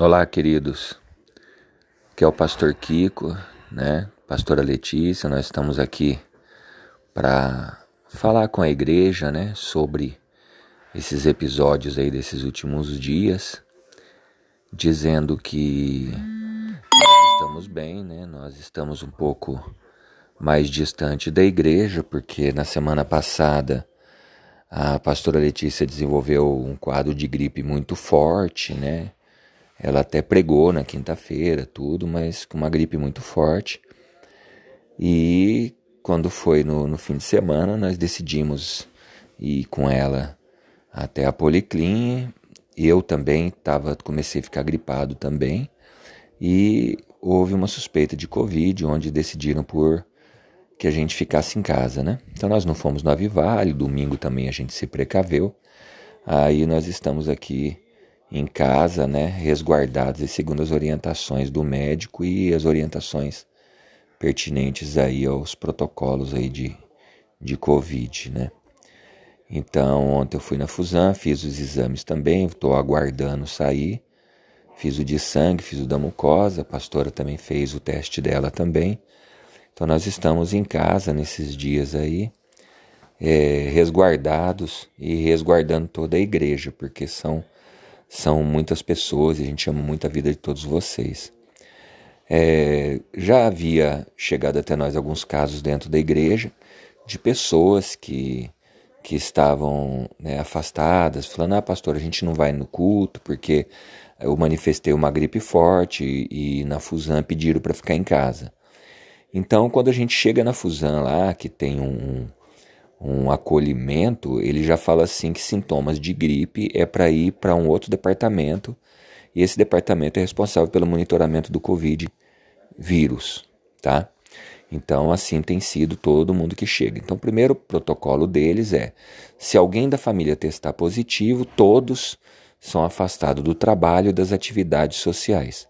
Olá, queridos. Que é o pastor Kiko, né? Pastora Letícia, nós estamos aqui para falar com a igreja, né, sobre esses episódios aí desses últimos dias, dizendo que nós estamos bem, né? Nós estamos um pouco mais distante da igreja, porque na semana passada a pastora Letícia desenvolveu um quadro de gripe muito forte, né? Ela até pregou na quinta-feira, tudo, mas com uma gripe muito forte. E quando foi no, no fim de semana, nós decidimos ir com ela até a Policlin. Eu também tava, comecei a ficar gripado também. E houve uma suspeita de Covid, onde decidiram por que a gente ficasse em casa, né? Então nós não fomos no Avivale, domingo também a gente se precaveu. Aí nós estamos aqui em casa, né, resguardados e segundo as orientações do médico e as orientações pertinentes aí aos protocolos aí de, de Covid, né. Então, ontem eu fui na Fusan, fiz os exames também, estou aguardando sair. Fiz o de sangue, fiz o da mucosa, a pastora também fez o teste dela também. Então, nós estamos em casa nesses dias aí, é, resguardados e resguardando toda a igreja, porque são são muitas pessoas e a gente ama muito a vida de todos vocês. É, já havia chegado até nós alguns casos dentro da igreja de pessoas que, que estavam né, afastadas, falando: Ah, pastor, a gente não vai no culto porque eu manifestei uma gripe forte e, e na Fusan pediram para ficar em casa. Então, quando a gente chega na Fusan lá, que tem um, um acolhimento, ele já fala assim que sintomas de gripe é para ir para um outro departamento e esse departamento é responsável pelo monitoramento do Covid vírus, tá? Então, assim tem sido todo mundo que chega. Então, o primeiro protocolo deles é: se alguém da família testar positivo, todos são afastados do trabalho e das atividades sociais.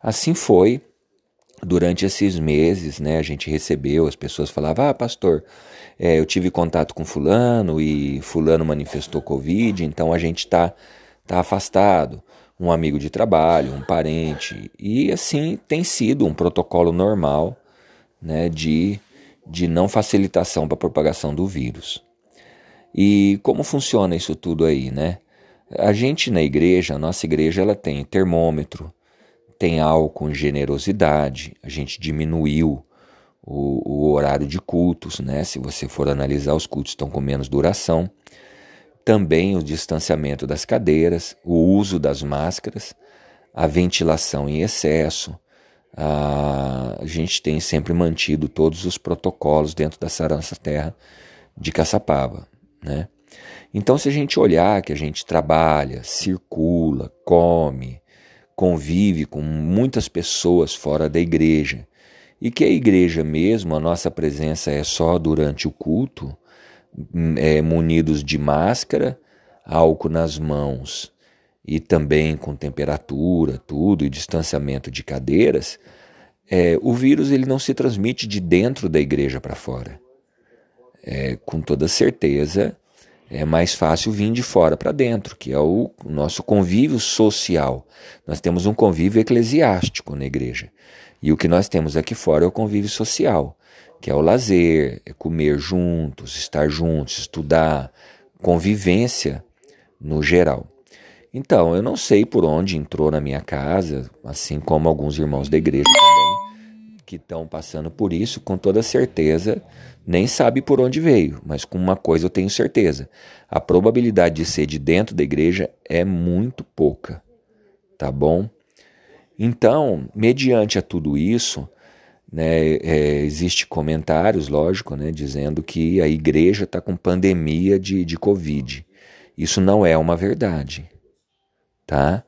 Assim foi durante esses meses, né? A gente recebeu, as pessoas falavam: Ah, pastor, é, eu tive contato com fulano e fulano manifestou Covid, então a gente está tá afastado. Um amigo de trabalho, um parente. E assim tem sido um protocolo normal né, de, de não facilitação para a propagação do vírus. E como funciona isso tudo aí, né? A gente na igreja, a nossa igreja, ela tem termômetro, tem álcool em generosidade, a gente diminuiu o, o horário de cultos, né? Se você for analisar, os cultos estão com menos duração. Também o distanciamento das cadeiras, o uso das máscaras, a ventilação em excesso. A, a gente tem sempre mantido todos os protocolos dentro da Sarança Terra de Caçapava, né? Então, se a gente olhar que a gente trabalha, circula, come, convive com muitas pessoas fora da igreja, e que a igreja mesmo, a nossa presença é só durante o culto, é, munidos de máscara, álcool nas mãos e também com temperatura, tudo, e distanciamento de cadeiras, é, o vírus ele não se transmite de dentro da igreja para fora. É, com toda certeza, é mais fácil vir de fora para dentro, que é o nosso convívio social. Nós temos um convívio eclesiástico na igreja. E o que nós temos aqui fora é o convívio social, que é o lazer, é comer juntos, estar juntos, estudar, convivência no geral. Então, eu não sei por onde entrou na minha casa, assim como alguns irmãos da igreja também, que estão passando por isso, com toda certeza, nem sabe por onde veio, mas com uma coisa eu tenho certeza: a probabilidade de ser de dentro da igreja é muito pouca, tá bom? Então, mediante a tudo isso, né, é, existe comentários, lógico, né, dizendo que a igreja está com pandemia de, de Covid. Isso não é uma verdade, tá?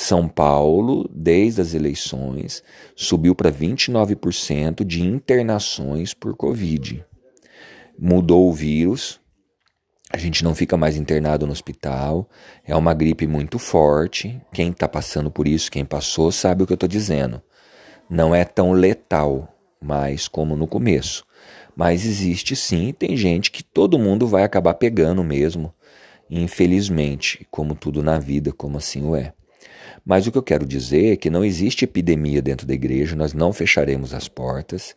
São Paulo, desde as eleições, subiu para 29% de internações por Covid. Mudou o vírus, a gente não fica mais internado no hospital. É uma gripe muito forte. Quem está passando por isso, quem passou, sabe o que eu estou dizendo. Não é tão letal mais como no começo. Mas existe sim, tem gente que todo mundo vai acabar pegando mesmo, infelizmente, como tudo na vida, como assim o é. Mas o que eu quero dizer é que não existe epidemia dentro da igreja, nós não fecharemos as portas.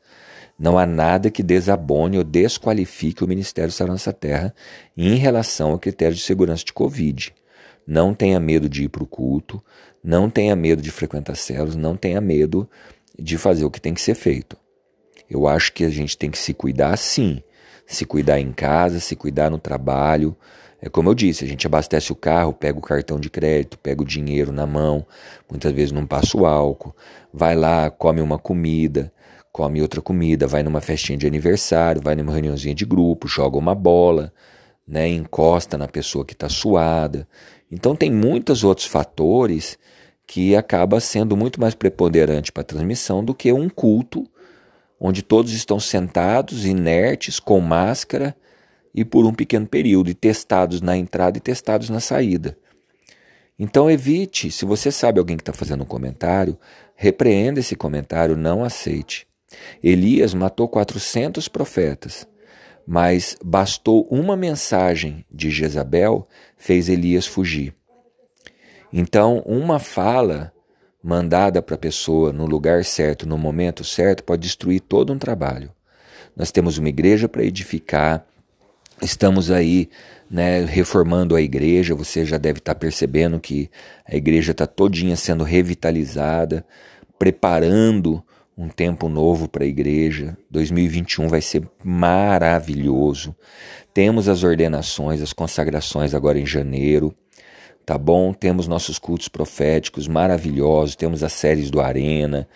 Não há nada que desabone ou desqualifique o Ministério da Nossa Terra em relação ao critério de segurança de Covid. Não tenha medo de ir para o culto, não tenha medo de frequentar células, não tenha medo de fazer o que tem que ser feito. Eu acho que a gente tem que se cuidar sim, se cuidar em casa, se cuidar no trabalho. É como eu disse, a gente abastece o carro, pega o cartão de crédito, pega o dinheiro na mão, muitas vezes não passa o álcool, vai lá, come uma comida, come outra comida, vai numa festinha de aniversário, vai numa reuniãozinha de grupo, joga uma bola, né, encosta na pessoa que está suada. Então tem muitos outros fatores que acaba sendo muito mais preponderante para a transmissão do que um culto onde todos estão sentados, inertes, com máscara e por um pequeno período, e testados na entrada e testados na saída. Então evite, se você sabe alguém que está fazendo um comentário, repreenda esse comentário, não aceite. Elias matou 400 profetas, mas bastou uma mensagem de Jezabel fez Elias fugir. Então, uma fala mandada para a pessoa no lugar certo, no momento certo, pode destruir todo um trabalho. Nós temos uma igreja para edificar, estamos aí né, reformando a igreja, você já deve estar percebendo que a igreja está todinha sendo revitalizada, preparando um tempo novo para a igreja. 2021 vai ser maravilhoso. Temos as ordenações, as consagrações agora em janeiro tá bom? Temos nossos cultos proféticos maravilhosos, temos as séries do Arena.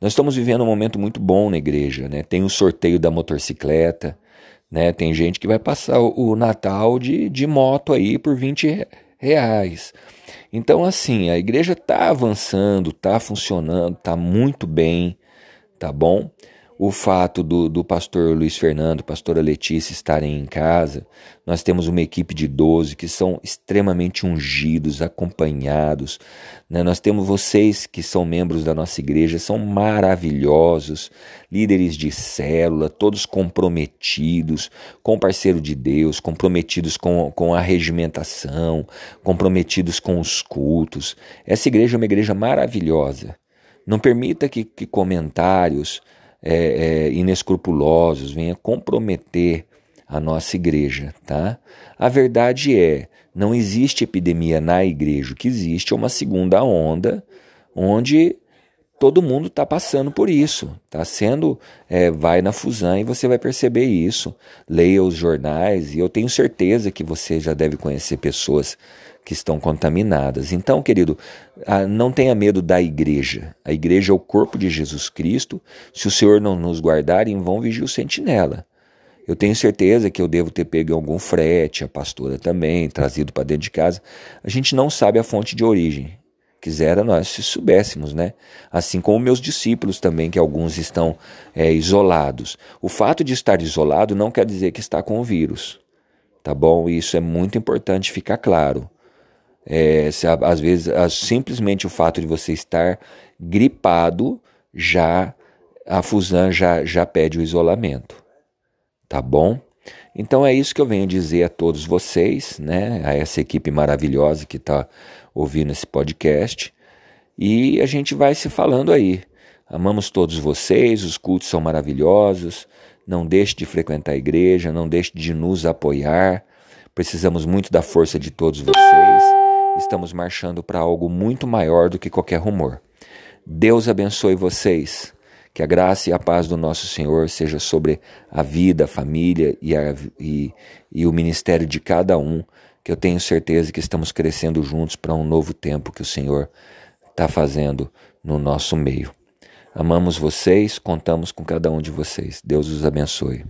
Nós estamos vivendo um momento muito bom na igreja, né? Tem o sorteio da motocicleta, né? Tem gente que vai passar o, Natal de, de moto aí por 20 reais. Então, assim, a igreja está avançando, está funcionando, está muito bem, tá bom? O fato do, do pastor Luiz Fernando, pastora Letícia estarem em casa, nós temos uma equipe de 12 que são extremamente ungidos, acompanhados. Né? Nós temos vocês que são membros da nossa igreja, são maravilhosos, líderes de célula, todos comprometidos com o parceiro de Deus, comprometidos com, com a regimentação, comprometidos com os cultos. Essa igreja é uma igreja maravilhosa. Não permita que, que comentários é, é, inescrupulosos, venha comprometer a nossa igreja, tá? A verdade é, não existe epidemia na igreja, o que existe é uma segunda onda, onde todo mundo está passando por isso, está sendo, é, vai na Fusan e você vai perceber isso. Leia os jornais e eu tenho certeza que você já deve conhecer pessoas que estão contaminadas. Então, querido, ah, não tenha medo da igreja. A igreja é o corpo de Jesus Cristo. Se o Senhor não nos guardar, em vão vigia o sentinela. Eu tenho certeza que eu devo ter pego algum frete, a pastora também, trazido para dentro de casa. A gente não sabe a fonte de origem. Quisera nós se soubéssemos, né? Assim como meus discípulos também, que alguns estão é, isolados. O fato de estar isolado não quer dizer que está com o vírus, tá bom? Isso é muito importante ficar claro. É, se, às vezes, simplesmente o fato de você estar gripado já a Fusan já, já pede o isolamento. Tá bom? Então é isso que eu venho dizer a todos vocês, né? A essa equipe maravilhosa que está ouvindo esse podcast. E a gente vai se falando aí. Amamos todos vocês, os cultos são maravilhosos. Não deixe de frequentar a igreja, não deixe de nos apoiar. Precisamos muito da força de todos vocês estamos marchando para algo muito maior do que qualquer rumor. Deus abençoe vocês. Que a graça e a paz do nosso Senhor seja sobre a vida, a família e, a, e, e o ministério de cada um. Que eu tenho certeza que estamos crescendo juntos para um novo tempo que o Senhor está fazendo no nosso meio. Amamos vocês, contamos com cada um de vocês. Deus os abençoe.